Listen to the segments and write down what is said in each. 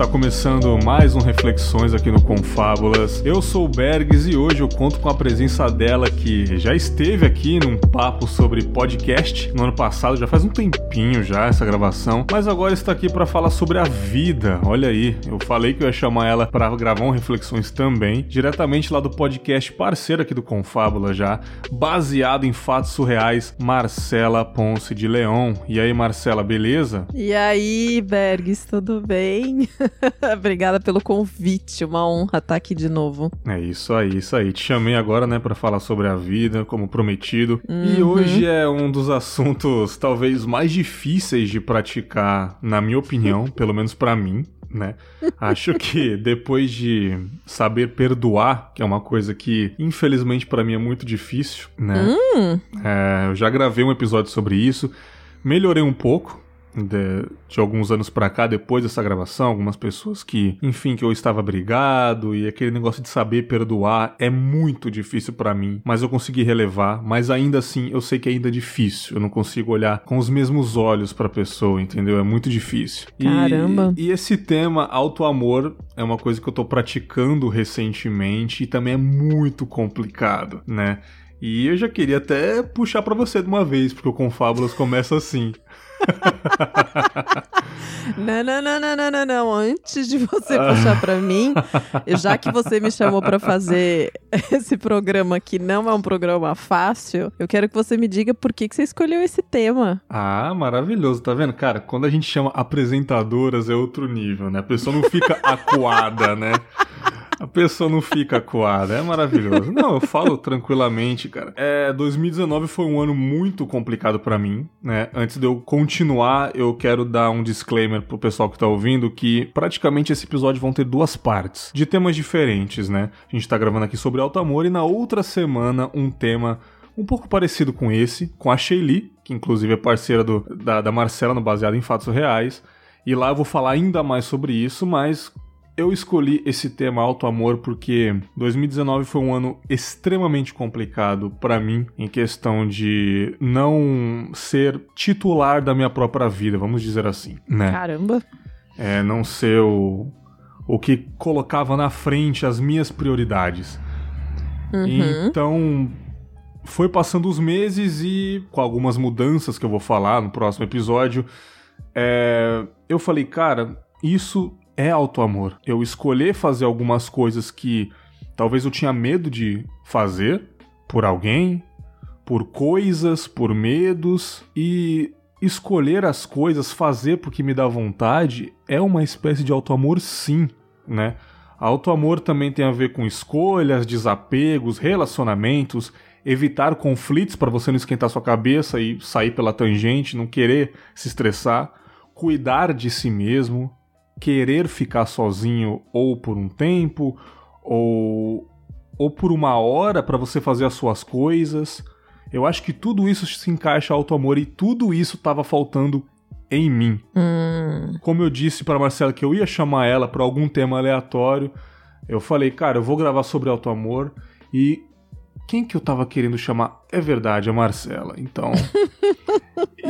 está começando mais um Reflexões aqui no Confábulas. Eu sou o Bergs e hoje eu conto com a presença dela que já esteve aqui num papo sobre podcast no ano passado, já faz um tempinho já essa gravação, mas agora está aqui para falar sobre a vida. Olha aí, eu falei que eu ia chamar ela para gravar um Reflexões também, diretamente lá do podcast parceiro aqui do Confábula já, baseado em fatos surreais, Marcela Ponce de Leão. E aí, Marcela, beleza? E aí, Bergs, tudo bem? Obrigada pelo convite, uma honra estar aqui de novo. É isso aí, isso aí. Te chamei agora, né, para falar sobre a vida, como prometido. Uhum. E hoje é um dos assuntos talvez mais difíceis de praticar, na minha opinião, pelo menos para mim. Né? Acho que depois de saber perdoar, que é uma coisa que infelizmente para mim é muito difícil, né? Hum. É, eu já gravei um episódio sobre isso, melhorei um pouco, de, de, alguns anos para cá, depois dessa gravação, algumas pessoas que, enfim, que eu estava brigado e aquele negócio de saber perdoar é muito difícil para mim, mas eu consegui relevar, mas ainda assim eu sei que é ainda difícil, eu não consigo olhar com os mesmos olhos para a pessoa, entendeu? É muito difícil. Caramba. E, e esse tema auto-amor é uma coisa que eu tô praticando recentemente e também é muito complicado, né? E eu já queria até puxar para você de uma vez, porque o Confábulas começa assim. Não, não, não, não, não, não. Antes de você puxar para mim, já que você me chamou para fazer esse programa que não é um programa fácil, eu quero que você me diga por que, que você escolheu esse tema. Ah, maravilhoso, tá vendo? Cara, quando a gente chama apresentadoras é outro nível, né? A pessoa não fica acuada, né? A pessoa não fica acuada, é maravilhoso. Não, eu falo tranquilamente, cara. É, 2019 foi um ano muito complicado para mim, né? Antes de eu continuar, eu quero dar um disclaimer pro pessoal que tá ouvindo que praticamente esse episódio vão ter duas partes, de temas diferentes, né? A gente tá gravando aqui sobre alto amor e na outra semana um tema um pouco parecido com esse, com a Shaylee, que inclusive é parceira do, da, da Marcela no Baseado em Fatos Reais. E lá eu vou falar ainda mais sobre isso, mas eu escolhi esse tema alto amor porque 2019 foi um ano extremamente complicado para mim em questão de não ser titular da minha própria vida, vamos dizer assim, né? Caramba. É, não ser o, o que colocava na frente as minhas prioridades. Uhum. Então, foi passando os meses e com algumas mudanças que eu vou falar no próximo episódio, é, eu falei, cara, isso é auto-amor. Eu escolher fazer algumas coisas que talvez eu tinha medo de fazer por alguém, por coisas, por medos e escolher as coisas, fazer porque me dá vontade, é uma espécie de auto-amor sim, né? Auto-amor também tem a ver com escolhas, desapegos, relacionamentos, evitar conflitos para você não esquentar sua cabeça e sair pela tangente, não querer se estressar, cuidar de si mesmo, querer ficar sozinho ou por um tempo ou ou por uma hora para você fazer as suas coisas. Eu acho que tudo isso se encaixa ao amor e tudo isso estava faltando em mim. Hum. Como eu disse para Marcela que eu ia chamar ela para algum tema aleatório, eu falei, cara, eu vou gravar sobre auto amor e quem que eu tava querendo chamar? É verdade, a Marcela. Então,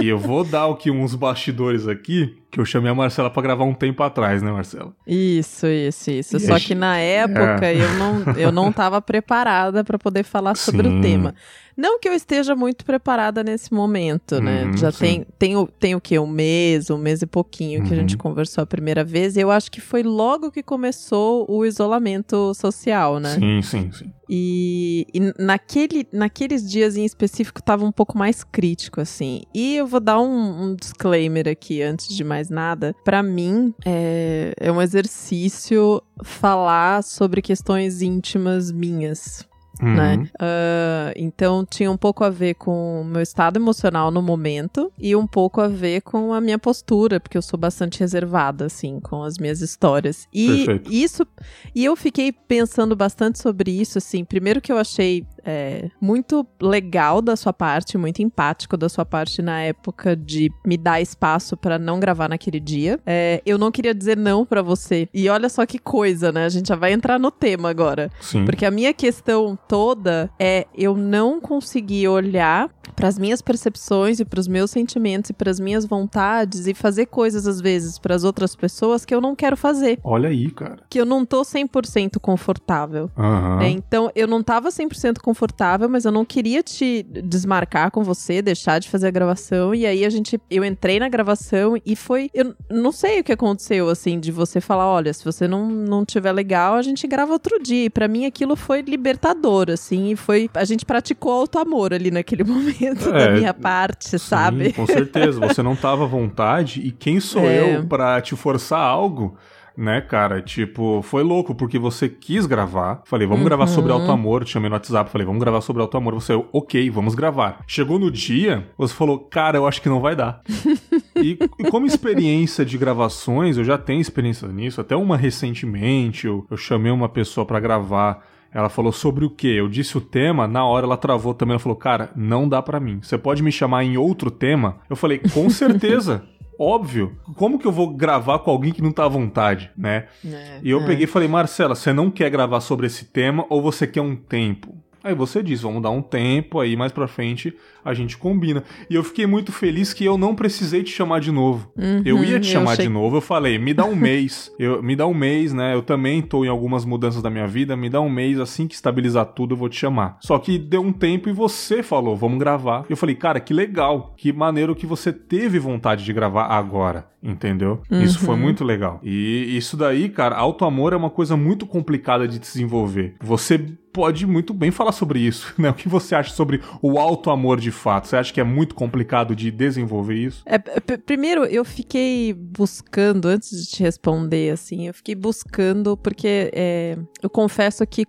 e eu vou dar o que uns bastidores aqui, que eu chamei a Marcela para gravar um tempo atrás, né, Marcela? Isso, isso, isso. E Só que na época é. eu, não, eu não tava preparada para poder falar sobre Sim. o tema. Não que eu esteja muito preparada nesse momento, né? Uhum, Já tem, tem, tem o quê? Um mês, um mês e pouquinho que uhum. a gente uhum. conversou a primeira vez. E eu acho que foi logo que começou o isolamento social, né? Sim, sim, sim. E, e naquele, naqueles dias em específico tava um pouco mais crítico, assim. E eu vou dar um, um disclaimer aqui antes de mais nada. Para mim, é, é um exercício falar sobre questões íntimas minhas uhum. né? Uh, então tinha um pouco a ver com o meu estado emocional no momento e um pouco a ver com a minha postura, porque eu sou bastante reservada, assim, com as minhas histórias. E Perfeito. isso. E eu fiquei pensando bastante sobre isso, assim. Primeiro que eu achei é, muito legal da sua parte, muito empático da sua parte na época de me dar espaço para não gravar naquele dia. É, eu não queria dizer não para você. E olha só que coisa, né? A gente já vai entrar no tema agora. Sim. Porque a minha questão toda é eu não conseguir olhar para as minhas percepções e para os meus sentimentos e para as minhas vontades e fazer coisas às vezes para as outras pessoas que eu não quero fazer. Olha aí, cara. Que eu não tô 100% confortável. Uhum. É, então eu não tava 100% confortável, mas eu não queria te desmarcar com você, deixar de fazer a gravação e aí a gente eu entrei na gravação e foi eu não sei o que aconteceu assim de você falar, olha, se você não não tiver legal, a gente grava outro dia. E para mim aquilo foi libertador assim, e foi a gente praticou auto amor ali naquele momento é, da minha parte, sim, sabe? Com certeza, você não tava à vontade e quem sou é. eu para te forçar algo? né, cara? Tipo, foi louco, porque você quis gravar. Falei, vamos uhum. gravar sobre alto amor. Te chamei no WhatsApp, falei, vamos gravar sobre alto amor. Você, ok, vamos gravar. Chegou no dia, você falou, cara, eu acho que não vai dar. e, e, como experiência de gravações, eu já tenho experiência nisso, até uma recentemente, eu, eu chamei uma pessoa para gravar ela falou sobre o que? Eu disse o tema, na hora ela travou também. Ela falou, cara, não dá para mim. Você pode me chamar em outro tema? Eu falei, com certeza. Óbvio. Como que eu vou gravar com alguém que não tá à vontade, né? É, e eu é. peguei e falei, Marcela, você não quer gravar sobre esse tema ou você quer um tempo? Aí você diz, vamos dar um tempo, aí mais pra frente a gente combina. E eu fiquei muito feliz que eu não precisei te chamar de novo. Uhum, eu ia te chamar de novo, eu falei, me dá um mês. eu, me dá um mês, né? Eu também tô em algumas mudanças da minha vida, me dá um mês, assim que estabilizar tudo, eu vou te chamar. Só que deu um tempo e você falou, vamos gravar. Eu falei, cara, que legal, que maneiro que você teve vontade de gravar agora. Entendeu? Uhum. Isso foi uhum. muito legal. E isso daí, cara, auto amor é uma coisa muito complicada de desenvolver. Você pode muito bem falar sobre isso, né? O que você acha sobre o alto amor de fato? Você acha que é muito complicado de desenvolver isso? É, primeiro, eu fiquei buscando, antes de te responder, assim, eu fiquei buscando, porque é, eu confesso que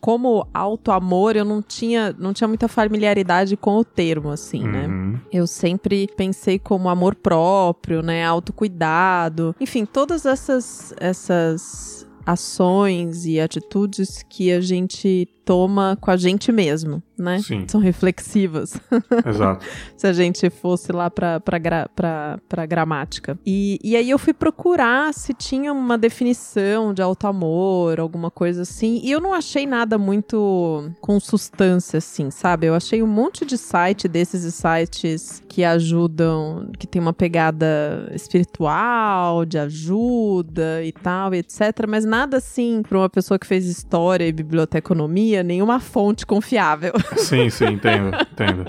como auto amor, eu não tinha, não tinha muita familiaridade com o termo, assim, né? uhum. né? Eu sempre pensei como amor próprio, né? Autocuidado. Enfim, todas essas, essas ações e atitudes que a gente toma com a gente mesmo, né? Sim. São reflexivas. Exato. Se a gente fosse lá pra, pra, pra, pra gramática. E, e aí eu fui procurar se tinha uma definição de alto amor, alguma coisa assim. E eu não achei nada muito com substância, assim, sabe? Eu achei um monte de site desses sites que ajudam, que tem uma pegada espiritual, de ajuda e tal, etc. Mas nada assim pra uma pessoa que fez história e biblioteconomia nenhuma fonte confiável. Sim, sim, entendo, entendo.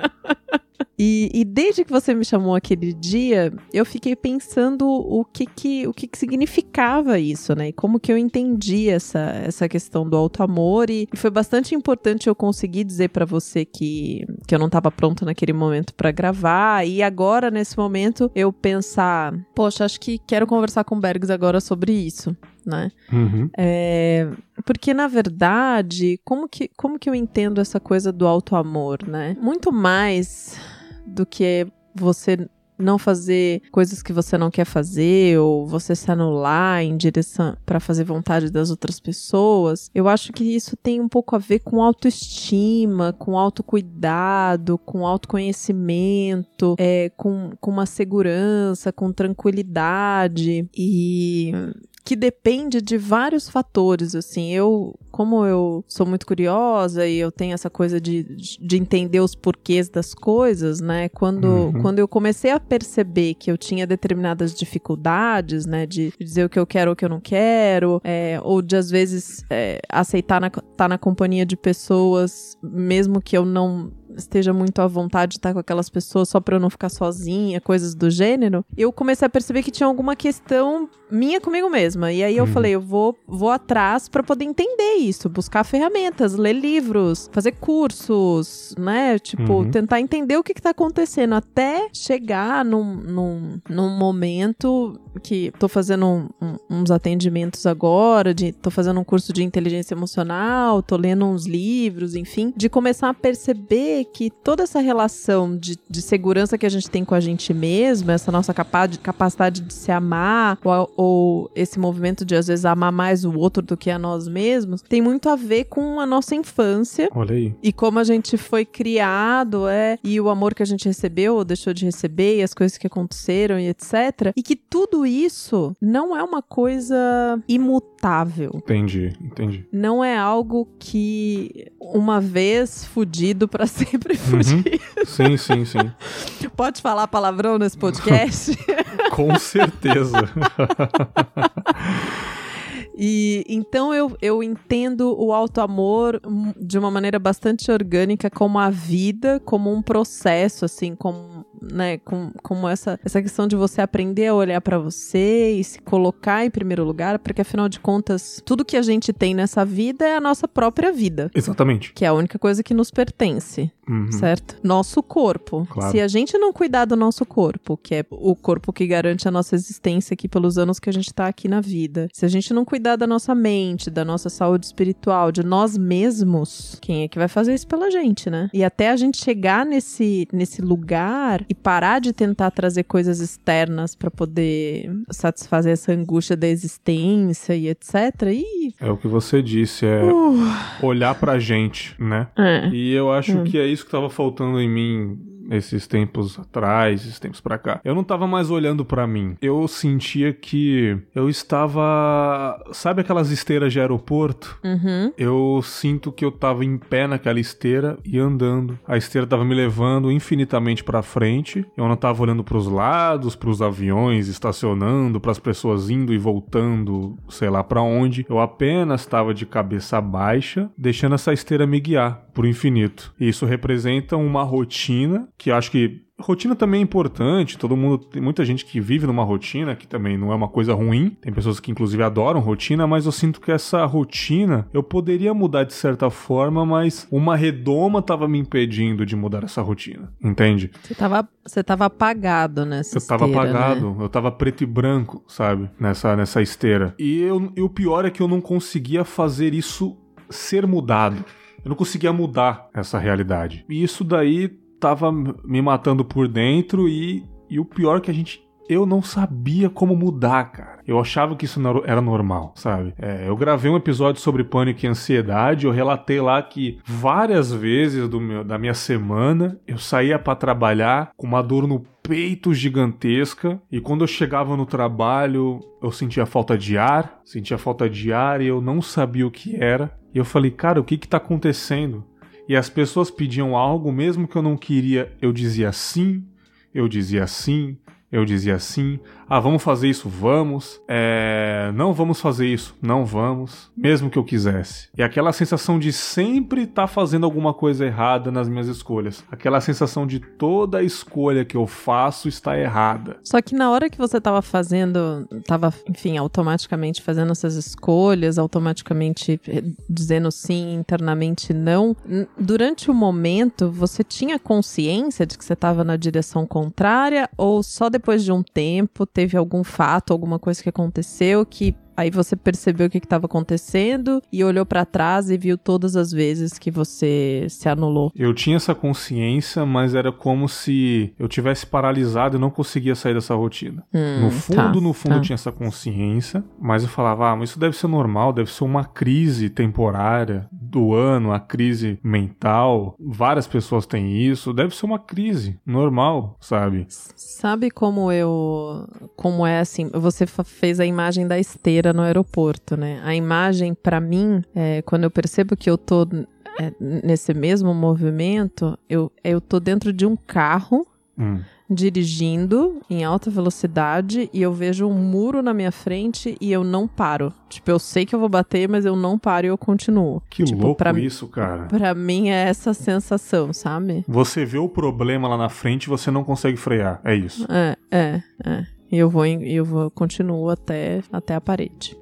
E, e, desde que você me chamou aquele dia, eu fiquei pensando o que que, o que que significava isso, né? E como que eu entendi essa, essa questão do alto amor. E, e foi bastante importante eu conseguir dizer para você que, que eu não estava pronto naquele momento para gravar. E agora, nesse momento, eu pensar, poxa, acho que quero conversar com o Bergs agora sobre isso né? Uhum. É, porque, na verdade, como que, como que eu entendo essa coisa do alto amor, né? Muito mais do que você não fazer coisas que você não quer fazer ou você se anular em direção para fazer vontade das outras pessoas. Eu acho que isso tem um pouco a ver com autoestima, com autocuidado, com autoconhecimento, é, com, com uma segurança, com tranquilidade e que depende de vários fatores, assim. Eu, como eu sou muito curiosa e eu tenho essa coisa de, de entender os porquês das coisas, né? Quando, uhum. quando eu comecei a perceber que eu tinha determinadas dificuldades, né? De dizer o que eu quero ou o que eu não quero, é, ou de às vezes é, aceitar estar na, tá na companhia de pessoas, mesmo que eu não esteja muito à vontade de estar com aquelas pessoas só para eu não ficar sozinha, coisas do gênero, eu comecei a perceber que tinha alguma questão minha comigo mesma. E aí eu uhum. falei, eu vou, vou atrás para poder entender isso, buscar ferramentas, ler livros, fazer cursos, né? Tipo, uhum. tentar entender o que, que tá acontecendo até chegar num, num, num momento que tô fazendo um, um, uns atendimentos agora, de, tô fazendo um curso de inteligência emocional, tô lendo uns livros, enfim, de começar a perceber que toda essa relação de, de segurança que a gente tem com a gente mesmo, essa nossa capa capacidade de se amar, ou, ou esse movimento de às vezes amar mais o outro do que a nós mesmos, tem muito a ver com a nossa infância. Olha aí. E como a gente foi criado, é, e o amor que a gente recebeu ou deixou de receber, e as coisas que aconteceram e etc. E que tudo isso não é uma coisa imutável. Entendi, entendi. Não é algo que uma vez fudido para sempre fudido. Uhum. Sim, sim, sim. Pode falar palavrão nesse podcast? Com certeza. E então eu, eu entendo o auto-amor de uma maneira bastante orgânica como a vida, como um processo, assim, como né, com, como essa, essa questão de você aprender a olhar para você e se colocar em primeiro lugar, porque afinal de contas, tudo que a gente tem nessa vida é a nossa própria vida. Exatamente. Que é a única coisa que nos pertence. Uhum. Certo? Nosso corpo. Claro. Se a gente não cuidar do nosso corpo, que é o corpo que garante a nossa existência aqui pelos anos que a gente tá aqui na vida, se a gente não cuidar da nossa mente, da nossa saúde espiritual, de nós mesmos, quem é que vai fazer isso pela gente, né? E até a gente chegar nesse, nesse lugar e parar de tentar trazer coisas externas para poder satisfazer essa angústia da existência e etc. E... É o que você disse, é uh. olhar pra gente, né? É. E eu acho hum. que é isso que tava faltando em mim esses tempos atrás, esses tempos para cá. Eu não tava mais olhando para mim. Eu sentia que eu estava, sabe aquelas esteiras de aeroporto? Uhum. Eu sinto que eu tava em pé naquela esteira e andando. A esteira tava me levando infinitamente para frente. Eu não tava olhando para os lados, para os aviões estacionando, para as pessoas indo e voltando, sei lá para onde. Eu apenas estava de cabeça baixa, deixando essa esteira me guiar pro infinito. E isso representa uma rotina que acho que Rotina também é importante, todo mundo, tem muita gente que vive numa rotina, que também não é uma coisa ruim. Tem pessoas que inclusive adoram rotina, mas eu sinto que essa rotina eu poderia mudar de certa forma, mas uma redoma tava me impedindo de mudar essa rotina. Entende? Você tava, você tava apagado nessa eu esteira. Eu tava apagado, né? eu tava preto e branco, sabe? Nessa, nessa esteira. E, eu, e o pior é que eu não conseguia fazer isso ser mudado. Eu não conseguia mudar essa realidade. E isso daí tava me matando por dentro e, e o pior é que a gente eu não sabia como mudar, cara. Eu achava que isso era normal, sabe? É, eu gravei um episódio sobre pânico e ansiedade. Eu relatei lá que várias vezes meu, da minha semana eu saía para trabalhar com uma dor no peito gigantesca e quando eu chegava no trabalho eu sentia falta de ar, sentia falta de ar e eu não sabia o que era. E eu falei, cara, o que que tá acontecendo? E as pessoas pediam algo, mesmo que eu não queria, eu dizia sim, eu dizia sim, eu dizia sim. Ah, vamos fazer isso? Vamos. É... Não vamos fazer isso? Não vamos. Mesmo que eu quisesse. E aquela sensação de sempre estar tá fazendo alguma coisa errada nas minhas escolhas. Aquela sensação de toda escolha que eu faço está errada. Só que na hora que você estava fazendo, estava, enfim, automaticamente fazendo essas escolhas, automaticamente eh, dizendo sim, internamente não, durante o momento você tinha consciência de que você estava na direção contrária ou só depois de um tempo teve algum fato, alguma coisa que aconteceu que Aí você percebeu o que estava acontecendo e olhou para trás e viu todas as vezes que você se anulou. Eu tinha essa consciência, mas era como se eu tivesse paralisado e não conseguia sair dessa rotina. Hum, no fundo, tá, no fundo, tá. eu tinha essa consciência, mas eu falava, ah, mas isso deve ser normal, deve ser uma crise temporária do ano, a crise mental. Várias pessoas têm isso, deve ser uma crise normal, sabe? Sabe como eu. Como é assim? Você fez a imagem da esteira no aeroporto, né? A imagem, para mim, é, quando eu percebo que eu tô é, nesse mesmo movimento, eu, eu tô dentro de um carro. Hum. Dirigindo em alta velocidade e eu vejo um muro na minha frente e eu não paro. Tipo, eu sei que eu vou bater, mas eu não paro e eu continuo. Que tipo, louco pra, isso, cara. Pra mim é essa sensação, sabe? Você vê o problema lá na frente e você não consegue frear. É isso. É, é, é. E eu vou, eu vou, continuo até, até a parede.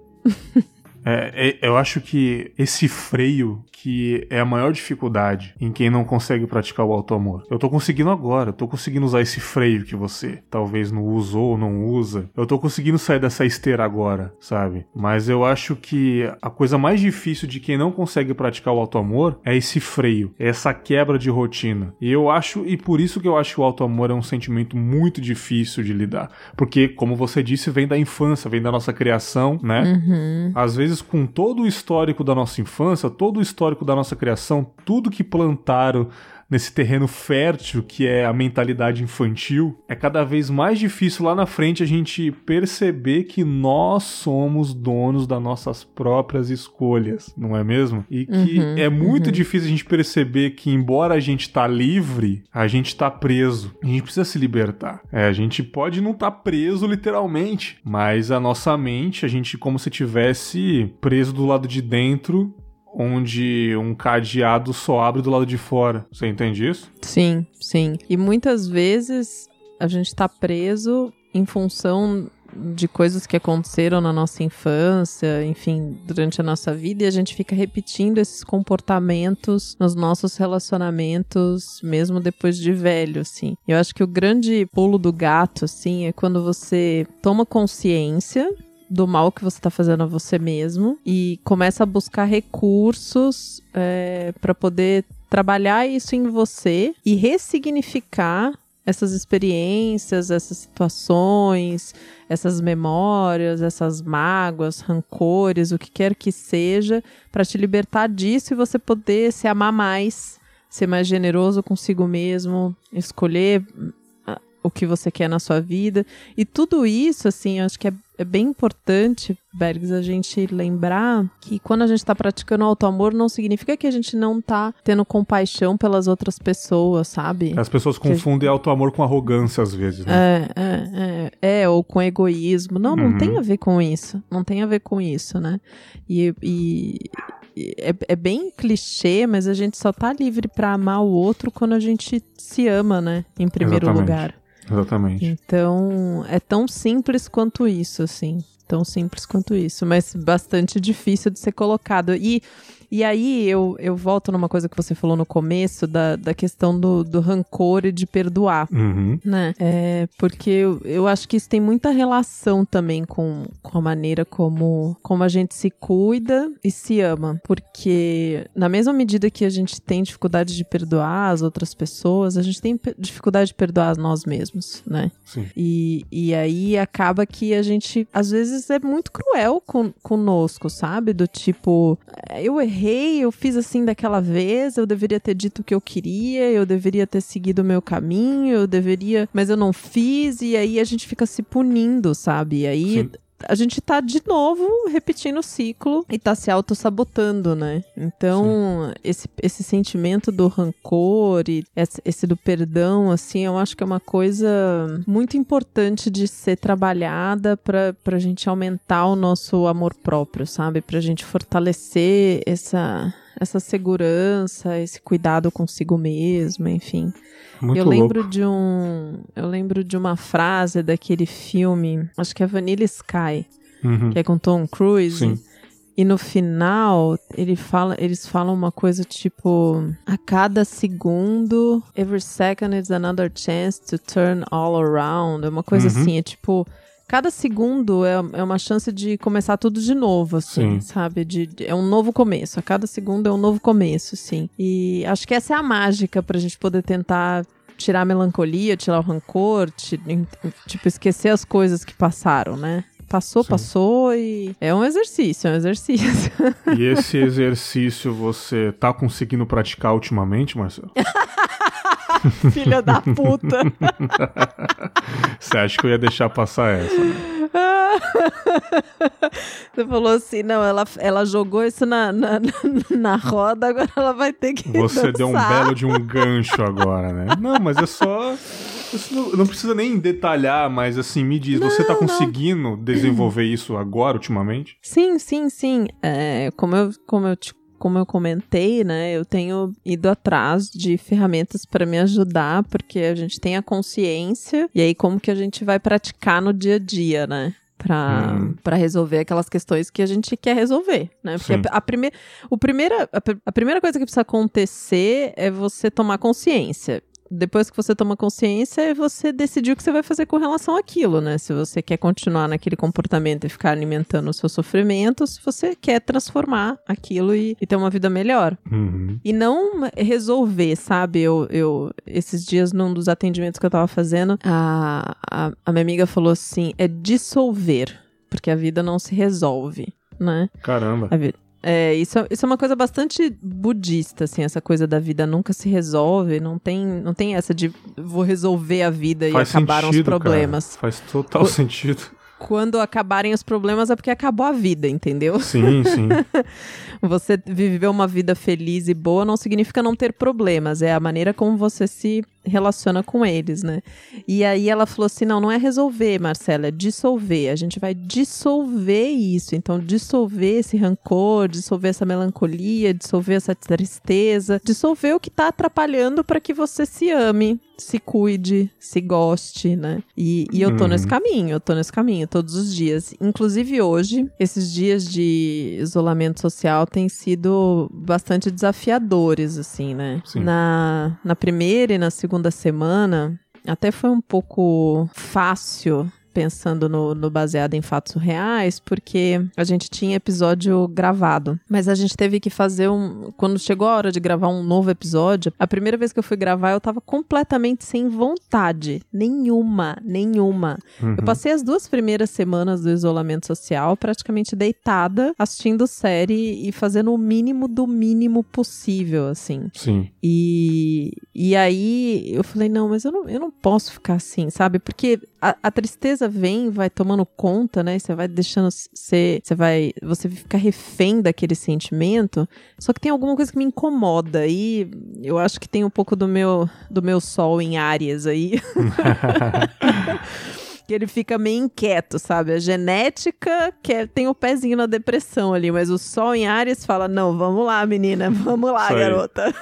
é, é, eu acho que esse freio que é a maior dificuldade em quem não consegue praticar o auto-amor. Eu tô conseguindo agora, eu tô conseguindo usar esse freio que você talvez não usou ou não usa. Eu tô conseguindo sair dessa esteira agora, sabe? Mas eu acho que a coisa mais difícil de quem não consegue praticar o auto-amor é esse freio, é essa quebra de rotina. E eu acho, e por isso que eu acho que o auto-amor é um sentimento muito difícil de lidar. Porque, como você disse, vem da infância, vem da nossa criação, né? Uhum. Às vezes, com todo o histórico da nossa infância, todo o histórico da nossa criação, tudo que plantaram nesse terreno fértil que é a mentalidade infantil, é cada vez mais difícil lá na frente a gente perceber que nós somos donos das nossas próprias escolhas, não é mesmo? E que uhum, é muito uhum. difícil a gente perceber que, embora a gente tá livre, a gente tá preso. A gente precisa se libertar. É, a gente pode não estar tá preso literalmente, mas a nossa mente, a gente como se tivesse preso do lado de dentro onde um cadeado só abre do lado de fora. Você entende isso? Sim, sim. E muitas vezes a gente tá preso em função de coisas que aconteceram na nossa infância, enfim, durante a nossa vida, e a gente fica repetindo esses comportamentos nos nossos relacionamentos, mesmo depois de velho, assim. Eu acho que o grande pulo do gato, assim, é quando você toma consciência do mal que você está fazendo a você mesmo e começa a buscar recursos é, para poder trabalhar isso em você e ressignificar essas experiências, essas situações, essas memórias, essas mágoas, rancores, o que quer que seja, para te libertar disso e você poder se amar mais, ser mais generoso consigo mesmo, escolher ah, o que você quer na sua vida. E tudo isso, assim, eu acho que é é bem importante, Bergs, a gente lembrar que quando a gente está praticando auto-amor, não significa que a gente não tá tendo compaixão pelas outras pessoas, sabe? As pessoas confundem gente... auto-amor com arrogância às vezes, né? É, é, é, é, ou com egoísmo. Não, uhum. não tem a ver com isso. Não tem a ver com isso, né? E, e é, é, bem clichê, mas a gente só tá livre para amar o outro quando a gente se ama, né? Em primeiro Exatamente. lugar. Exatamente. Então, é tão simples quanto isso, assim. Tão simples quanto isso, mas bastante difícil de ser colocado. E e aí eu, eu volto numa coisa que você falou no começo, da, da questão do, do rancor e de perdoar, uhum. né? É, porque eu, eu acho que isso tem muita relação também com, com a maneira como, como a gente se cuida e se ama. Porque na mesma medida que a gente tem dificuldade de perdoar as outras pessoas, a gente tem dificuldade de perdoar nós mesmos, né? Sim. E, e aí acaba que a gente, às vezes, é muito cruel com, conosco, sabe? Do tipo, é, eu errei errei, eu fiz assim daquela vez, eu deveria ter dito o que eu queria, eu deveria ter seguido o meu caminho, eu deveria, mas eu não fiz, e aí a gente fica se punindo, sabe? E aí Sim a gente tá de novo repetindo o ciclo e tá se auto-sabotando, né? Então, esse, esse sentimento do rancor e esse, esse, do perdão, assim, eu acho que é uma coisa muito importante de ser trabalhada pra, pra gente aumentar o nosso amor próprio, sabe? Pra gente fortalecer essa, essa segurança, esse cuidado consigo mesmo, enfim. Muito eu lembro louco. de um. Eu lembro de uma frase daquele filme, acho que é Vanilla Sky, uhum. que é com Tom Cruise. Sim. E no final, ele fala, eles falam uma coisa tipo: a cada segundo, every second is another chance to turn all around. É uma coisa uhum. assim, é tipo cada segundo é, é uma chance de começar tudo de novo, assim, Sim. sabe? De, de, é um novo começo. A cada segundo é um novo começo, sim. E acho que essa é a mágica pra gente poder tentar tirar a melancolia, tirar o rancor, tipo, esquecer as coisas que passaram, né? Passou, Sim. passou e é um exercício, é um exercício. E esse exercício você tá conseguindo praticar ultimamente, Marcelo? Filha da puta. Você acha que eu ia deixar passar essa? Né? Você falou assim, não, ela, ela jogou isso na, na, na roda, agora ela vai ter que Você dançar. deu um belo de um gancho agora, né? Não, mas é só... Não, não, precisa nem detalhar, mas assim, me diz, não, você tá conseguindo não. desenvolver isso agora, ultimamente? Sim, sim, sim. É, como, eu, como eu te como eu comentei, né, eu tenho ido atrás de ferramentas para me ajudar, porque a gente tem a consciência, e aí como que a gente vai praticar no dia a dia, né? para hum. resolver aquelas questões que a gente quer resolver, né? Porque a, a, prime, o primeira, a, a primeira coisa que precisa acontecer é você tomar consciência depois que você toma consciência, é você decidir o que você vai fazer com relação àquilo, né? Se você quer continuar naquele comportamento e ficar alimentando o seu sofrimento, se você quer transformar aquilo e, e ter uma vida melhor. Uhum. E não resolver, sabe? Eu, eu, esses dias, num dos atendimentos que eu tava fazendo, a, a, a minha amiga falou assim: é dissolver, porque a vida não se resolve, né? Caramba. A vida é, isso, isso é uma coisa bastante budista, assim, essa coisa da vida nunca se resolve, não tem, não tem essa de vou resolver a vida Faz e acabaram sentido, os problemas. Cara. Faz total o, sentido quando acabarem os problemas é porque acabou a vida, entendeu? Sim, sim. você viver uma vida feliz e boa não significa não ter problemas, é a maneira como você se relaciona com eles, né? E aí ela falou assim: não, não é resolver, Marcela, é dissolver. A gente vai dissolver isso. Então, dissolver esse rancor, dissolver essa melancolia, dissolver essa tristeza, dissolver o que tá atrapalhando para que você se ame, se cuide, se goste, né? E, e eu tô hum. nesse caminho, eu tô nesse caminho todos os dias. Inclusive hoje, esses dias de isolamento social têm sido bastante desafiadores, assim, né? Sim. Na, na primeira e na segunda semana, até foi um pouco fácil pensando no, no, baseado em fatos reais, porque a gente tinha episódio gravado. Mas a gente teve que fazer um. Quando chegou a hora de gravar um novo episódio, a primeira vez que eu fui gravar, eu tava completamente sem vontade. Nenhuma, nenhuma. Uhum. Eu passei as duas primeiras semanas do isolamento social praticamente deitada, assistindo série e fazendo o mínimo do mínimo possível, assim. Sim. E, e aí eu falei, não, mas eu não, eu não posso ficar assim, sabe? Porque a, a tristeza vem, vai tomando conta, né? Você vai deixando ser, você vai, você fica refém daquele sentimento. Só que tem alguma coisa que me incomoda e eu acho que tem um pouco do meu do meu sol em áreas aí. que ele fica meio inquieto, sabe? A genética que tem o pezinho na depressão ali, mas o sol em Ares fala: "Não, vamos lá, menina, vamos lá, garota".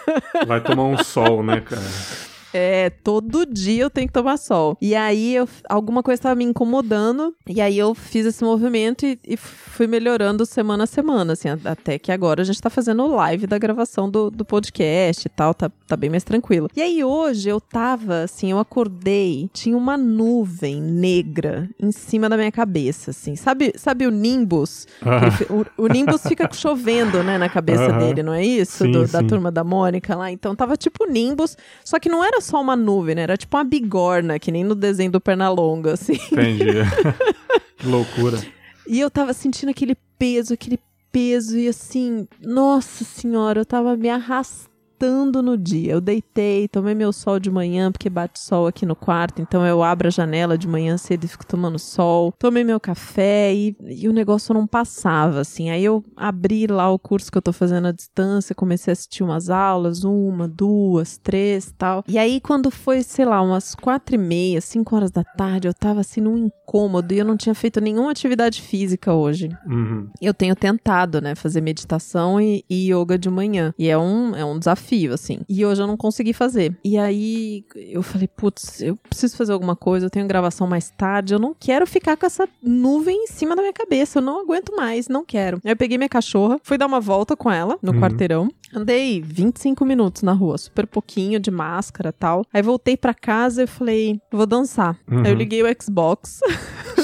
Vai tomar um sol, né, cara? É, todo dia eu tenho que tomar sol. E aí eu, alguma coisa estava me incomodando, e aí eu fiz esse movimento e, e, fui melhorando semana a semana, assim, até que agora a gente tá fazendo live da gravação do, do podcast e tal, tá, tá bem mais tranquilo. E aí hoje eu tava, assim, eu acordei, tinha uma nuvem negra em cima da minha cabeça, assim, sabe, sabe o Nimbus? O, o, Nimbus fica chovendo, né, na cabeça dele, não é isso? Sim, do, sim. Da turma da Mônica lá. Então tava tipo Nimbus, só que não era só uma nuvem, né? Era tipo uma bigorna, que nem no desenho do Pernalonga, assim. Entendi. que loucura. E eu tava sentindo aquele peso, aquele peso, e assim, nossa senhora, eu tava me arrastando deitando no dia. Eu deitei, tomei meu sol de manhã, porque bate sol aqui no quarto, então eu abro a janela de manhã cedo e fico tomando sol. Tomei meu café e, e o negócio não passava, assim. Aí eu abri lá o curso que eu tô fazendo à distância, comecei a assistir umas aulas, uma, duas, três tal. E aí, quando foi, sei lá, umas quatro e meia, cinco horas da tarde, eu tava assim num incômodo e eu não tinha feito nenhuma atividade física hoje. Uhum. Eu tenho tentado, né, fazer meditação e, e yoga de manhã. E é um, é um desafio desafio, assim. E hoje eu não consegui fazer. E aí eu falei, putz, eu preciso fazer alguma coisa, eu tenho gravação mais tarde, eu não quero ficar com essa nuvem em cima da minha cabeça, eu não aguento mais, não quero. Aí eu peguei minha cachorra, fui dar uma volta com ela no uhum. quarteirão. Andei 25 minutos na rua, super pouquinho, de máscara tal. Aí voltei para casa e falei, vou dançar. Uhum. Aí eu liguei o Xbox.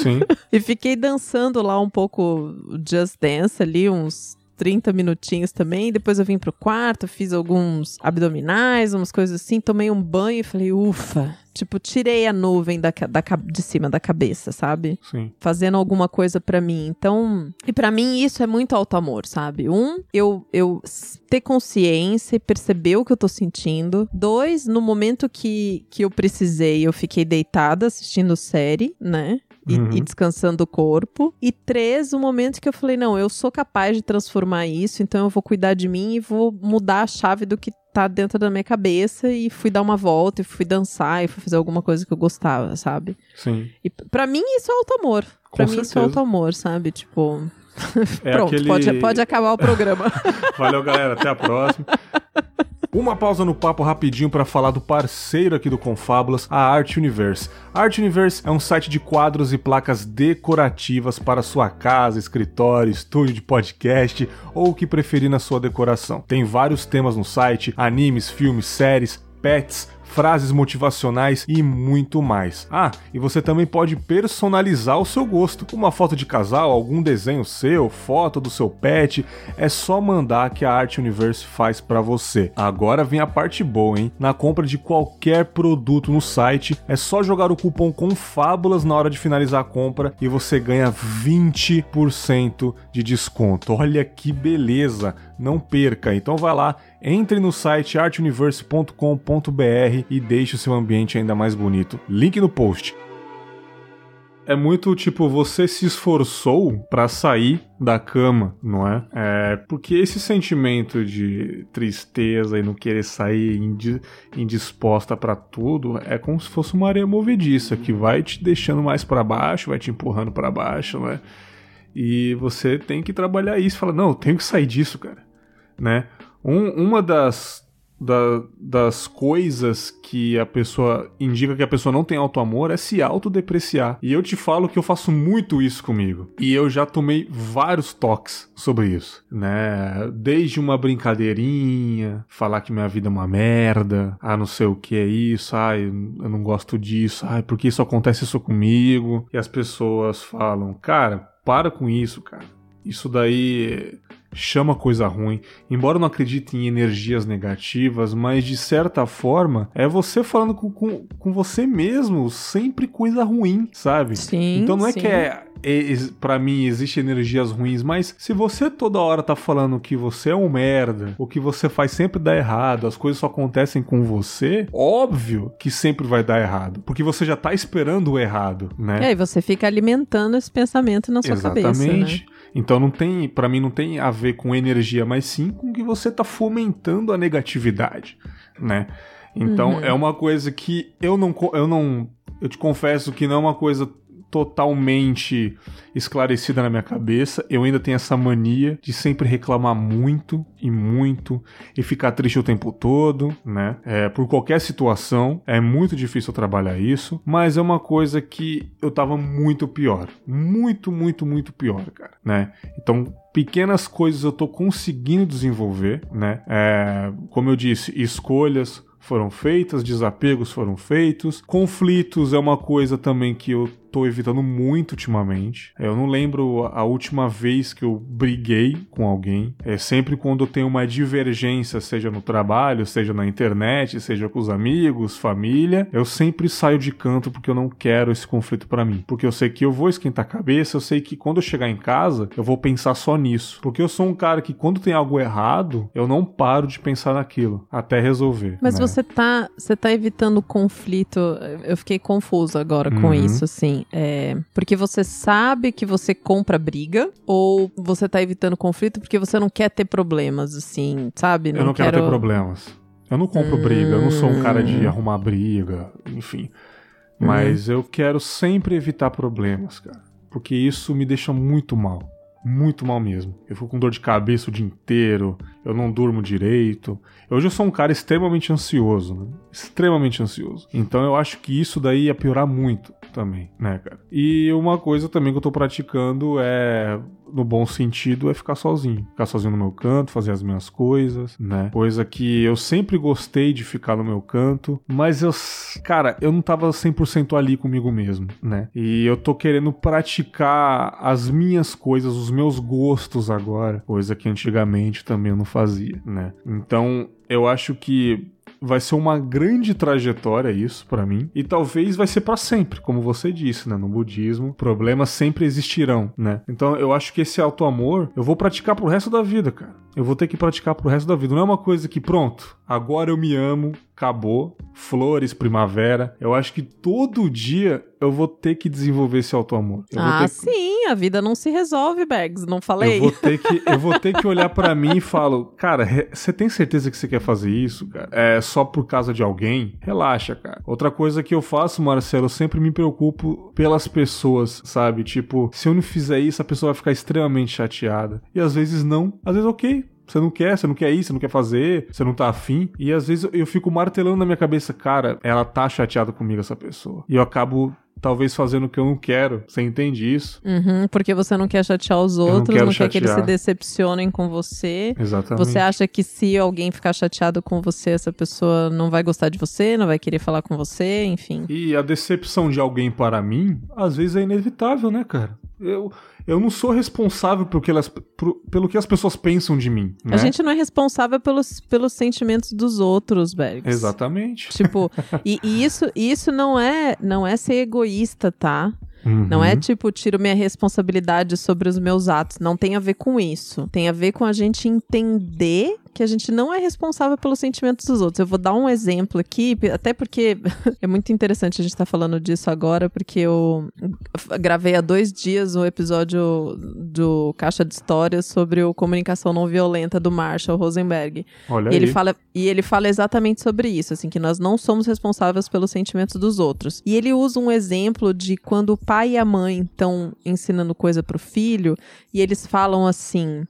Sim. e fiquei dançando lá um pouco Just Dance ali, uns 30 minutinhos também. Depois eu vim pro quarto, fiz alguns abdominais, umas coisas assim, tomei um banho e falei, ufa. Tipo, tirei a nuvem da, da, de cima da cabeça, sabe? Sim. Fazendo alguma coisa para mim. Então, e para mim isso é muito alto amor, sabe? Um, eu, eu ter consciência e perceber o que eu tô sentindo. Dois, no momento que, que eu precisei, eu fiquei deitada assistindo série, né? E, uhum. e, descansando o corpo. E três, o momento que eu falei, não, eu sou capaz de transformar isso, então eu vou cuidar de mim e vou mudar a chave do que tá dentro da minha cabeça e fui dar uma volta e fui dançar e fui fazer alguma coisa que eu gostava, sabe? Sim. E para mim isso é auto amor. Pra mim isso é auto amor, sabe? Tipo, é Pronto, aquele... pode, pode acabar o programa. Valeu, galera. Até a próxima. Uma pausa no papo rapidinho para falar do parceiro aqui do Confábulas, a Art Universe. A Art Universe é um site de quadros e placas decorativas para sua casa, escritório, estúdio de podcast ou o que preferir na sua decoração. Tem vários temas no site: animes, filmes, séries, pets, frases motivacionais e muito mais. Ah, e você também pode personalizar o seu gosto. Uma foto de casal, algum desenho seu, foto do seu pet, é só mandar que a Art Universe faz para você. Agora vem a parte boa, hein? Na compra de qualquer produto no site, é só jogar o cupom com fábulas na hora de finalizar a compra e você ganha 20% de desconto. Olha que beleza! Não perca. Então vai lá entre no site artuniverse.com.br e deixe o seu ambiente ainda mais bonito. Link no post. É muito tipo, você se esforçou para sair da cama, não é? é? Porque esse sentimento de tristeza e não querer sair indisposta para tudo é como se fosse uma areia movediça que vai te deixando mais para baixo, vai te empurrando para baixo, não é? E você tem que trabalhar isso, fala, não, eu tenho que sair disso, cara, né? Um, uma das, da, das coisas que a pessoa indica que a pessoa não tem auto-amor é se autodepreciar. E eu te falo que eu faço muito isso comigo. E eu já tomei vários toques sobre isso, né? Desde uma brincadeirinha, falar que minha vida é uma merda, ah, não sei o que é isso, ah, eu não gosto disso, ah, por que isso acontece isso comigo? E as pessoas falam, cara, para com isso, cara. Isso daí chama coisa ruim. Embora eu não acredite em energias negativas, mas de certa forma é você falando com, com, com você mesmo, sempre coisa ruim, sabe? Sim. Então não é sim. que é, é para mim existem energias ruins, mas se você toda hora tá falando que você é um merda, o que você faz sempre dá errado, as coisas só acontecem com você, óbvio que sempre vai dar errado, porque você já tá esperando o errado, né? E aí você fica alimentando esse pensamento na sua Exatamente. cabeça, né? Então não tem, para mim não tem a ver com energia, mas sim com que você tá fomentando a negatividade, né? Então Uhum. é uma coisa que eu não eu não eu te confesso que não é uma coisa totalmente esclarecida na minha cabeça. Eu ainda tenho essa mania de sempre reclamar muito e muito e ficar triste o tempo todo, né? É, por qualquer situação. É muito difícil trabalhar isso, mas é uma coisa que eu tava muito pior. Muito, muito, muito pior, cara, né? Então, pequenas coisas eu tô conseguindo desenvolver, né? É, como eu disse, escolhas foram feitas, desapegos foram feitos, conflitos é uma coisa também que eu tô evitando muito ultimamente. Eu não lembro a última vez que eu briguei com alguém. É sempre quando eu tenho uma divergência, seja no trabalho, seja na internet, seja com os amigos, família, eu sempre saio de canto porque eu não quero esse conflito para mim. Porque eu sei que eu vou esquentar a cabeça, eu sei que quando eu chegar em casa, eu vou pensar só nisso. Porque eu sou um cara que quando tem algo errado, eu não paro de pensar naquilo até resolver. Mas né? você tá, você tá evitando conflito. Eu fiquei confuso agora com Uhum. isso, assim. É, porque você sabe que você compra briga, ou você tá evitando conflito porque você não quer ter problemas, assim, sabe? Eu não quero ter problemas. Eu não compro briga, eu não sou um cara de arrumar briga, enfim. Mas eu quero sempre evitar problemas, cara. Porque isso me deixa muito mal. Muito mal mesmo. Eu fico com dor de cabeça o dia inteiro, eu não durmo direito. Hoje eu sou um cara extremamente ansioso, né? Extremamente ansioso. Então eu acho que isso daí ia piorar muito também, né, cara? E uma coisa também que eu tô praticando é, no bom sentido, é ficar sozinho. Ficar sozinho no meu canto, fazer as minhas coisas, né? Coisa que eu sempre gostei de ficar no meu canto, mas eu, cara, eu não tava 100% ali comigo mesmo, né? E eu tô querendo praticar as minhas coisas, os meus gostos agora, coisa que antigamente também eu não fazia, né? Então, eu acho que vai ser uma grande trajetória isso pra mim e talvez vai ser pra sempre, como você disse, né, no budismo, problemas sempre existirão, né? Então eu acho que esse auto-amor eu vou praticar pro resto da vida, cara. Eu vou ter que praticar pro resto da vida. Não é uma coisa que pronto, agora eu me amo, acabou, flores, primavera. Eu acho que todo dia eu vou ter que desenvolver esse auto-amor. Eu Ah, que- sim, a vida não se resolve, Bags, não falei? eu vou ter que, eu vou ter que olhar pra mim e falo, cara, você tem certeza que você quer fazer isso, cara? É só por causa de alguém? Relaxa, cara. Outra coisa que eu faço, Marcelo, eu sempre me preocupo pelas pessoas, sabe? Tipo, se eu não fizer isso, a pessoa vai ficar extremamente chateada. E às vezes não, às vezes ok. Você não quer, você não quer ir, você não quer fazer, você não tá afim. E às vezes eu fico martelando na minha cabeça, cara, ela tá chateada comigo, essa pessoa. E eu acabo talvez fazendo o que eu não quero. Você entende isso? Uhum, porque você não quer chatear os outros, não, não quer que eles se decepcionem com você. Exatamente. Você acha que se alguém ficar chateado com você, essa pessoa não vai gostar de você, não vai querer falar com você, enfim. E a decepção de alguém para mim, às vezes é inevitável, né, cara? Eu, eu não sou responsável pelo que, elas, por, pelo que as pessoas pensam de mim. Né? A gente não é responsável pelos, pelos sentimentos dos outros, Bergs. Exatamente. Tipo, e, e, isso, isso não é, não é ser egoísta, tá? Uhum. Não é tipo, tiro minha responsabilidade sobre os meus atos. Não tem a ver com isso. Tem a ver com a gente entender que a gente não é responsável pelos sentimentos dos outros. Eu vou dar um exemplo aqui, até porque é muito interessante a gente estar tá falando disso agora, porque eu gravei há dois dias um episódio do Caixa de Histórias sobre o comunicação não violenta do Marshall Rosenberg. Olha e aí. ele fala e ele fala exatamente sobre isso, assim, que nós não somos responsáveis pelos sentimentos dos outros. E ele usa um exemplo de quando o pai e a mãe estão ensinando coisa pro filho e eles falam assim: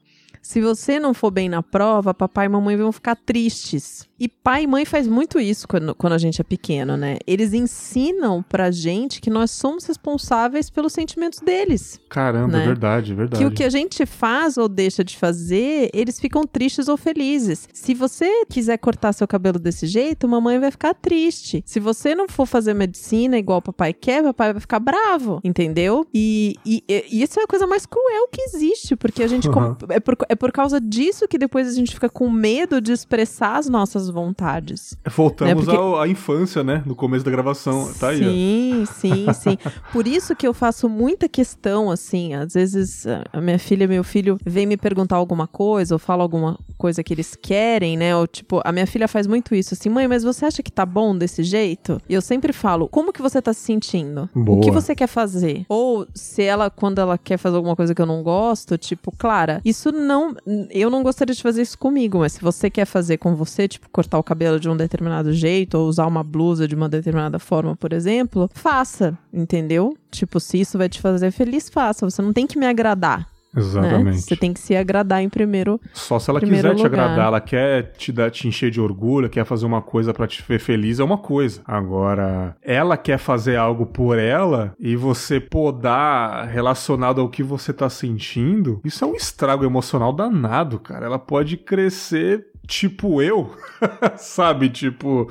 se você não for bem na prova, papai e mamãe vão ficar tristes. E pai e mãe faz muito isso quando, quando a gente é pequeno, né? Eles ensinam pra gente que nós somos responsáveis pelos sentimentos deles. Caramba, né? é verdade, é verdade. Que o que a gente faz ou deixa de fazer, eles ficam tristes ou felizes. Se você quiser cortar seu cabelo desse jeito, mamãe vai ficar triste. Se você não for fazer medicina igual o papai quer, papai vai ficar bravo, entendeu? E, e, e isso é a coisa mais cruel que existe, porque a gente. Uhum. É, por, é por causa disso que depois a gente fica com medo de expressar as nossas vontades. Voltamos né? Porque... à infância, né? No começo da gravação. Tá aí. Sim, sim, sim. Por isso que eu faço muita questão, assim. Às vezes a minha filha e meu filho vêm me perguntar alguma coisa, ou fala alguma coisa que eles querem, né? Ou tipo, a minha filha faz muito isso, assim, mãe, mas você acha que tá bom desse jeito? E eu sempre falo, como que você tá se sentindo? Boa. O que você quer fazer? Ou se ela, quando ela quer fazer alguma coisa que eu não gosto, tipo, Clara, isso não. Eu não gostaria de fazer isso comigo, mas se você quer fazer com você, tipo, cortar o cabelo de um determinado jeito, ou usar uma blusa de uma determinada forma, por exemplo, faça, entendeu? Tipo, se isso vai te fazer feliz, faça. Você não tem que me agradar. Exatamente. Né? Você tem que se agradar em primeiro. Só se ela quiser lugar. te agradar, ela quer te, dar, te encher de orgulho, quer fazer uma coisa para te ver feliz, é uma coisa. Agora, ela quer fazer algo por ela e você podar relacionado ao que você tá sentindo, isso é um estrago emocional danado, cara. Ela pode crescer tipo eu, sabe? Tipo,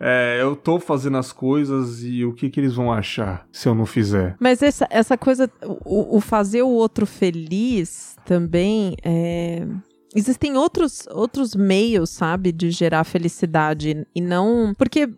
é, eu tô fazendo as coisas e o que, que eles vão achar se eu não fizer? Mas essa, essa coisa, o, o fazer o outro feliz também é. Existem outros, outros meios, sabe, de gerar felicidade e não. Porque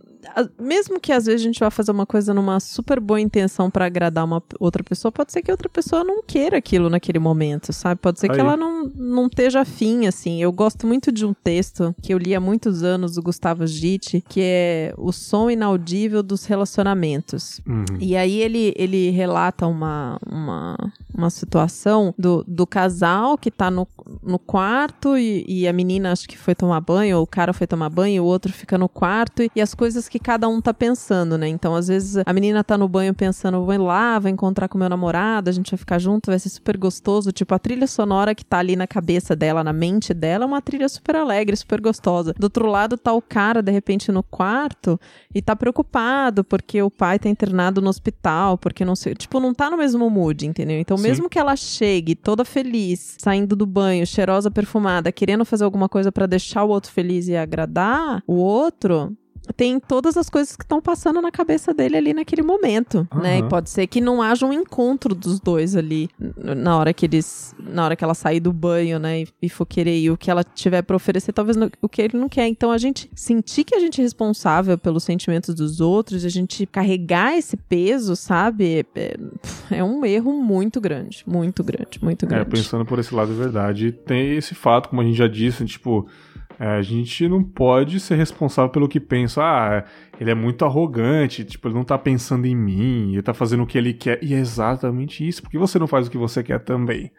mesmo que às vezes a gente vá fazer uma coisa numa super boa intenção para agradar uma outra pessoa, pode ser que outra pessoa não queira aquilo naquele momento, sabe? Pode ser Aí. que ela não, não esteja afim, assim. Eu gosto muito de um texto que eu li há muitos anos do Gustavo Gitti, que é O Som Inaudível dos Relacionamentos. Uhum. E aí ele, ele relata uma, uma, uma situação do, do casal que tá no, no quarto e, e a menina acho que foi tomar banho, ou o cara foi tomar banho, e o outro fica no quarto, e as coisas que cada um tá pensando, né? Então, às vezes, a menina tá no banho pensando, vou lá, vou encontrar com meu namorado, a gente vai ficar junto, vai ser super gostoso. Tipo, a trilha sonora que tá ali na cabeça dela, na mente dela, é uma trilha super alegre, super gostosa. Do outro lado tá o cara, de repente, no quarto e tá preocupado porque o pai tá internado no hospital, porque não sei. Tipo, não tá no mesmo mood, entendeu? Então, Sim. mesmo que ela chegue toda feliz, saindo do banho, cheirosa, perfumada, querendo fazer alguma coisa para deixar o outro feliz e agradar o outro, tem todas as coisas que estão passando na cabeça dele ali naquele momento, uhum. né? E pode ser que não haja um encontro dos dois ali na hora que eles, na hora que ela sair do banho, né? E, e for querer ir, o que ela tiver para oferecer, talvez no, o que ele não quer. Então a gente sentir que a gente é responsável pelos sentimentos dos outros, a gente carregar esse peso, sabe? É, é um erro muito grande, muito grande, muito é, grande. É, pensando por esse lado, é verdade. Tem esse fato, como a gente já disse, tipo, é, a gente não pode ser responsável pelo que pensa. Ah, ele é muito arrogante, tipo, ele não tá pensando em mim, ele tá fazendo o que ele quer. E é exatamente isso. porque você não faz o que você quer também?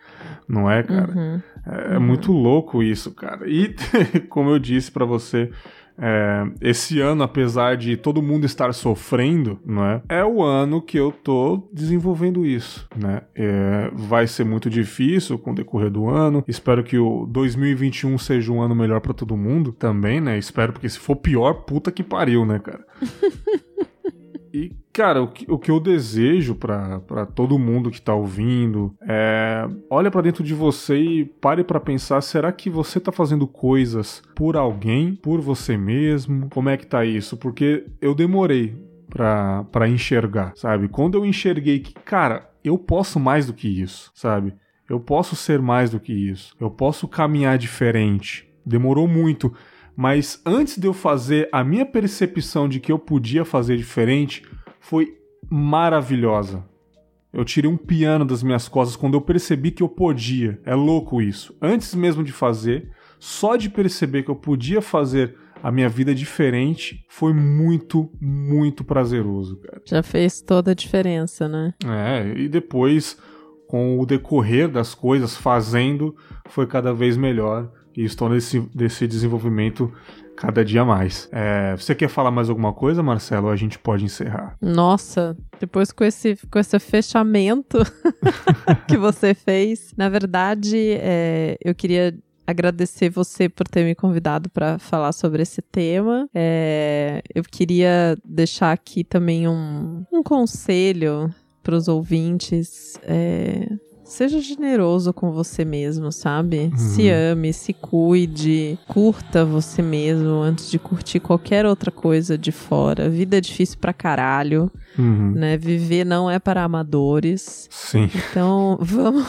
Não é, cara? Uhum. É, é uhum. muito louco isso, cara. E, como eu disse para você, é, esse ano, apesar de todo mundo estar sofrendo, não é? É o ano que eu tô desenvolvendo isso, né? É, vai ser muito difícil com o decorrer do ano. Espero que o 2021 seja um ano melhor para todo mundo também, né? Espero, porque se for pior, puta que pariu, né, cara? E, cara, o que, o que eu desejo para todo mundo que tá ouvindo é. Olha para dentro de você e pare para pensar: será que você tá fazendo coisas por alguém, por você mesmo? Como é que tá isso? Porque eu demorei pra enxergar, sabe? Quando eu enxerguei que, cara, eu posso mais do que isso, sabe? Eu posso ser mais do que isso. Eu posso caminhar diferente. Demorou muito mas antes de eu fazer, a minha percepção de que eu podia fazer diferente foi maravilhosa. Eu tirei um piano das minhas costas quando eu percebi que eu podia. É louco isso. Antes mesmo de fazer, só de perceber que eu podia fazer a minha vida diferente foi muito, muito prazeroso, cara. Já fez toda a diferença, né? É, e depois, com o decorrer das coisas, fazendo, foi cada vez melhor e estou nesse, nesse desenvolvimento cada dia mais. É, você quer falar mais alguma coisa, Marcelo? A gente pode encerrar? Nossa, depois com esse, com esse fechamento que você fez, na verdade, é, eu queria agradecer você por ter me convidado para falar sobre esse tema. É, eu queria deixar aqui também um, um conselho para os ouvintes. É, Seja generoso com você mesmo, sabe? Uhum. Se ame, se cuide, curta você mesmo antes de curtir qualquer outra coisa de fora. Vida é difícil pra caralho, uhum. né? Viver não é para amadores. Sim. Então, vamos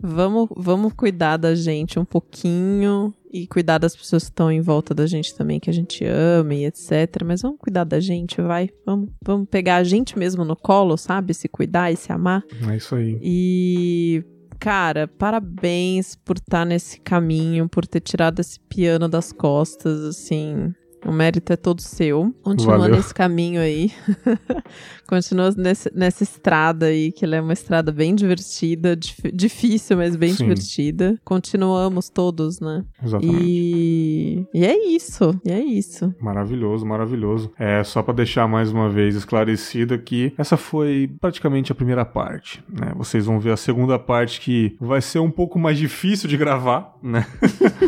vamos, vamos cuidar da gente um pouquinho e cuidar das pessoas que estão em volta da gente também, que a gente ama e etc. Mas vamos cuidar da gente, vai. Vamos, vamos pegar a gente mesmo no colo, sabe? Se cuidar e se amar. É isso aí. E cara, parabéns por estar nesse caminho, por ter tirado esse piano das costas, assim. O mérito é todo seu. Continua Valeu. nesse caminho aí. Continua nesse, nessa estrada aí, que ela é uma estrada bem divertida, dif difícil, mas bem Sim. divertida. Continuamos todos, né? Exatamente. E... e é isso. E é isso. Maravilhoso, maravilhoso. É só para deixar mais uma vez esclarecido que essa foi praticamente a primeira parte, né? Vocês vão ver a segunda parte que vai ser um pouco mais difícil de gravar, né?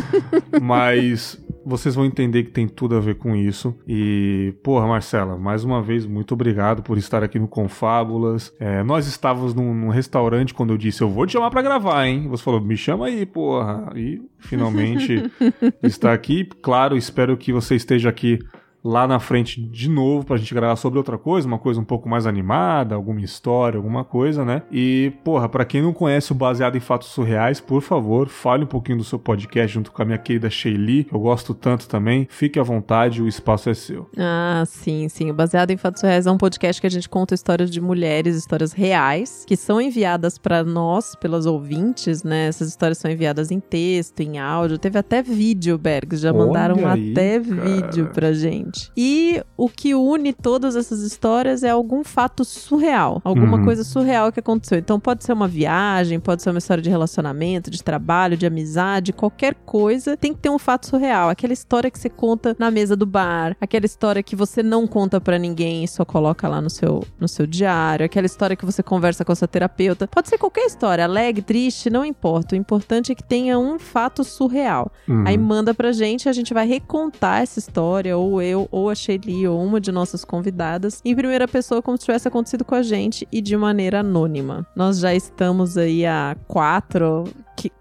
mas vocês vão entender que tem tudo a ver com isso. E, porra, Marcela, mais uma vez, muito obrigado por estar aqui no Confábulas. É, nós estávamos num, num, restaurante quando eu disse, eu vou te chamar pra gravar, hein? Você falou, me chama aí, porra. E finalmente está aqui. Claro, espero que você esteja aqui lá na frente de novo pra gente gravar sobre outra coisa, uma coisa um pouco mais animada, alguma história, alguma coisa, né? E, porra, para quem não conhece o Baseado em Fatos Surreais, por favor, fale um pouquinho do seu podcast junto com a minha querida Sheili, que eu gosto tanto também. Fique à vontade, o espaço é seu. Ah, sim, sim. O Baseado em Fatos Surreais é um podcast que a gente conta histórias de mulheres, histórias reais, que são enviadas para nós, pelas ouvintes, né? Essas histórias são enviadas em texto, em áudio. Teve até vídeo, Bergs. Já Olha mandaram aí, até cara. vídeo pra gente E o que une todas essas histórias é algum fato surreal, alguma uhum. coisa surreal que aconteceu. Então pode ser uma viagem, pode ser uma história de relacionamento, de trabalho, de amizade, qualquer coisa, tem que ter um fato surreal. Aquela história que você conta na mesa do bar, aquela história que você não conta para ninguém e só coloca lá no seu, no seu diário, aquela história que você conversa com a sua terapeuta. Pode ser qualquer história, alegre, triste, não importa. O importante é que tenha um fato surreal. Uhum. Aí manda pra gente, a gente vai recontar essa história, ou eu, ou a Shelly, ou uma de nossas convidadas, em primeira pessoa, como se tivesse acontecido com a gente e de maneira anônima. Nós já estamos aí há quatro. Que,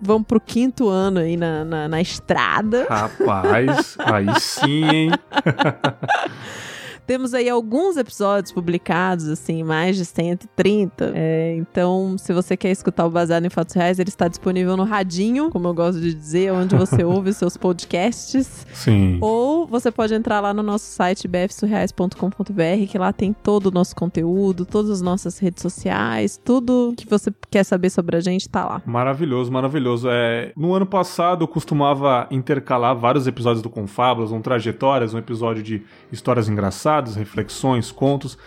vamos pro quinto ano aí na, na, na estrada. Rapaz, aí sim, hein? Temos aí alguns episódios publicados, assim, mais de 130. É, então, se você quer escutar o Baseado em Fatos Reais, ele está disponível no Radinho, como eu gosto de dizer, onde você ouve os seus podcasts. Sim. Ou você pode entrar lá no nosso site bfsurreais.com.br, que lá tem todo o nosso conteúdo, todas as nossas redes sociais, tudo que você quer saber sobre a gente tá lá. Maravilhoso, maravilhoso. É, no ano passado eu costumava intercalar vários episódios do Confábulas, um trajetórias, um episódio de histórias engraçadas reflexões, contos.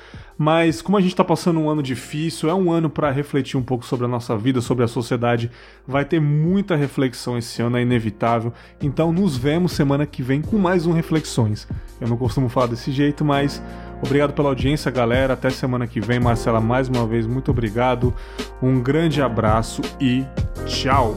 Mas como a gente está passando um ano difícil, é um ano para refletir um pouco sobre a nossa vida, sobre a sociedade. Vai ter muita reflexão esse ano, é inevitável. Então nos vemos semana que vem com mais um Reflexões. Eu não costumo falar desse jeito, mas obrigado pela audiência, galera. Até semana que vem. Marcela, mais uma vez, muito obrigado. Um grande abraço e tchau!